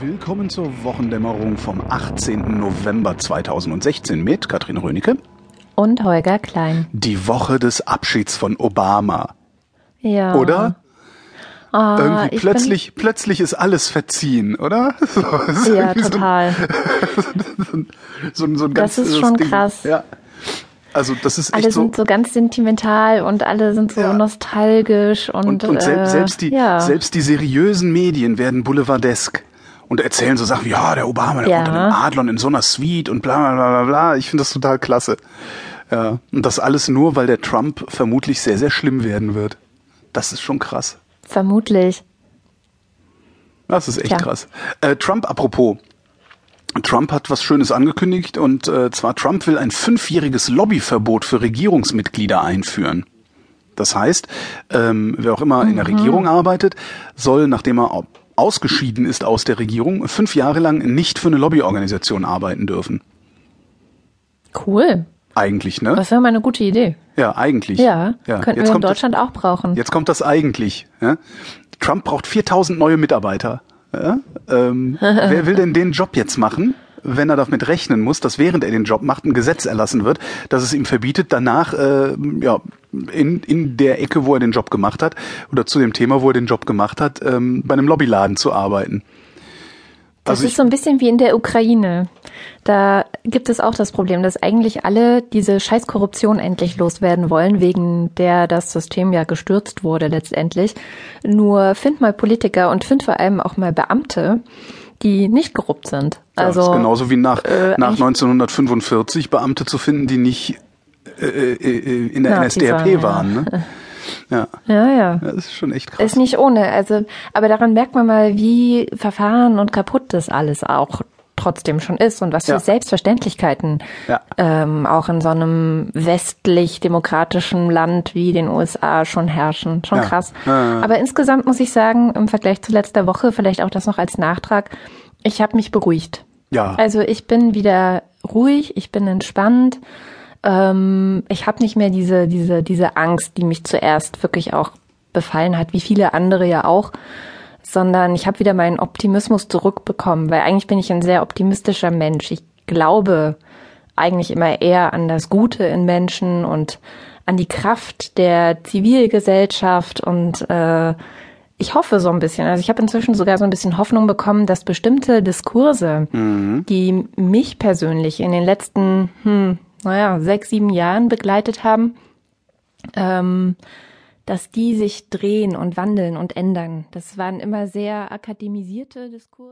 Willkommen zur Wochendämmerung vom 18. November 2016 mit Katrin Rönecke. Und Holger Klein. Die Woche des Abschieds von Obama. Ja. Oder? Ah, Irgendwie ich plötzlich, plötzlich ist alles verziehen, oder? So, Bin, ja, so- total. So, ein- so ein ganz Das ist schon Ding. krass. Ja. Also das ist Alle echt so. sind so ganz sentimental und alle sind so Ja. nostalgisch und, Und, und sel äh, selbst, die, ja. selbst die seriösen Medien werden boulevardesk und erzählen so Sachen wie, ja, der Obama, der Ja. unter den Adlern in so einer Suite und bla bla bla bla. Ich finde das total klasse. Ja. Und das alles nur, weil der Trump vermutlich sehr, sehr schlimm werden wird. Das ist schon krass. vermutlich. Das ist echt Tja. krass. Äh, Trump, apropos. Trump hat was Schönes angekündigt und äh, zwar Trump will ein fünfjähriges Lobbyverbot für Regierungsmitglieder einführen. Das heißt, ähm, wer auch immer in der Regierung arbeitet, soll, nachdem er ausgeschieden ist aus der Regierung, fünf Jahre lang nicht für eine Lobbyorganisation arbeiten dürfen. Cool. Eigentlich, ne? Das wäre mal eine gute Idee. Ja, eigentlich. Ja, ja. könnten Jetzt wir in kommt das- Deutschland auch brauchen. Jetzt kommt das eigentlich. Ja? Trump braucht 4000 neue Mitarbeiter. Ja? Ähm, wer will denn den Job jetzt machen, wenn er damit rechnen muss, dass während er den Job macht, ein Gesetz erlassen wird, dass es ihm verbietet, danach äh, ja, in, in der Ecke, wo er den Job gemacht hat, oder zu dem Thema, wo er den Job gemacht hat, ähm, bei einem Lobbyladen zu arbeiten. Das Also ist so ein bisschen wie in der Ukraine. Da gibt es auch das Problem, dass eigentlich alle diese scheiß Korruption endlich loswerden wollen, wegen der das System ja gestürzt wurde letztendlich. Nur find mal Politiker und find vor allem auch mal Beamte, die nicht korrupt sind. Ja, Also das ist genauso wie nach, äh, nach eigentlich- 1945 Beamte zu finden, die nicht äh, äh, äh, in der Nazis NSDAP waren, waren. ja. Ne? Ja. ja, ja. ja, das ist schon echt krass. Ist nicht ohne. Also, aber daran merkt man mal, wie verfahren und kaputt das alles auch trotzdem schon ist und was für Ja. Selbstverständlichkeiten Ja. ähm, auch in so einem westlich-demokratischen Land wie den USA schon herrschen. Schon Ja. krass. Ja, ja. Aber insgesamt muss ich sagen, im Vergleich zu letzter Woche, vielleicht auch das noch als Nachtrag, ich habe mich beruhigt. Ja. Also ich bin wieder ruhig, ich bin entspannt. Ähm, ich habe nicht mehr diese, diese, diese Angst, die mich zuerst wirklich auch befallen hat, wie viele andere ja auch, sondern ich habe wieder meinen Optimismus zurückbekommen, weil eigentlich bin ich ein sehr optimistischer Mensch. Ich glaube eigentlich immer eher an das Gute in Menschen und an die Kraft der Zivilgesellschaft und äh, ich hoffe so ein bisschen, also ich habe inzwischen sogar so ein bisschen Hoffnung bekommen, dass bestimmte Diskurse, die mich persönlich in den letzten, hm, naja, sechs, sieben Jahren begleitet haben, ähm, dass die sich drehen und wandeln und ändern. Das waren immer sehr akademisierte Diskurse.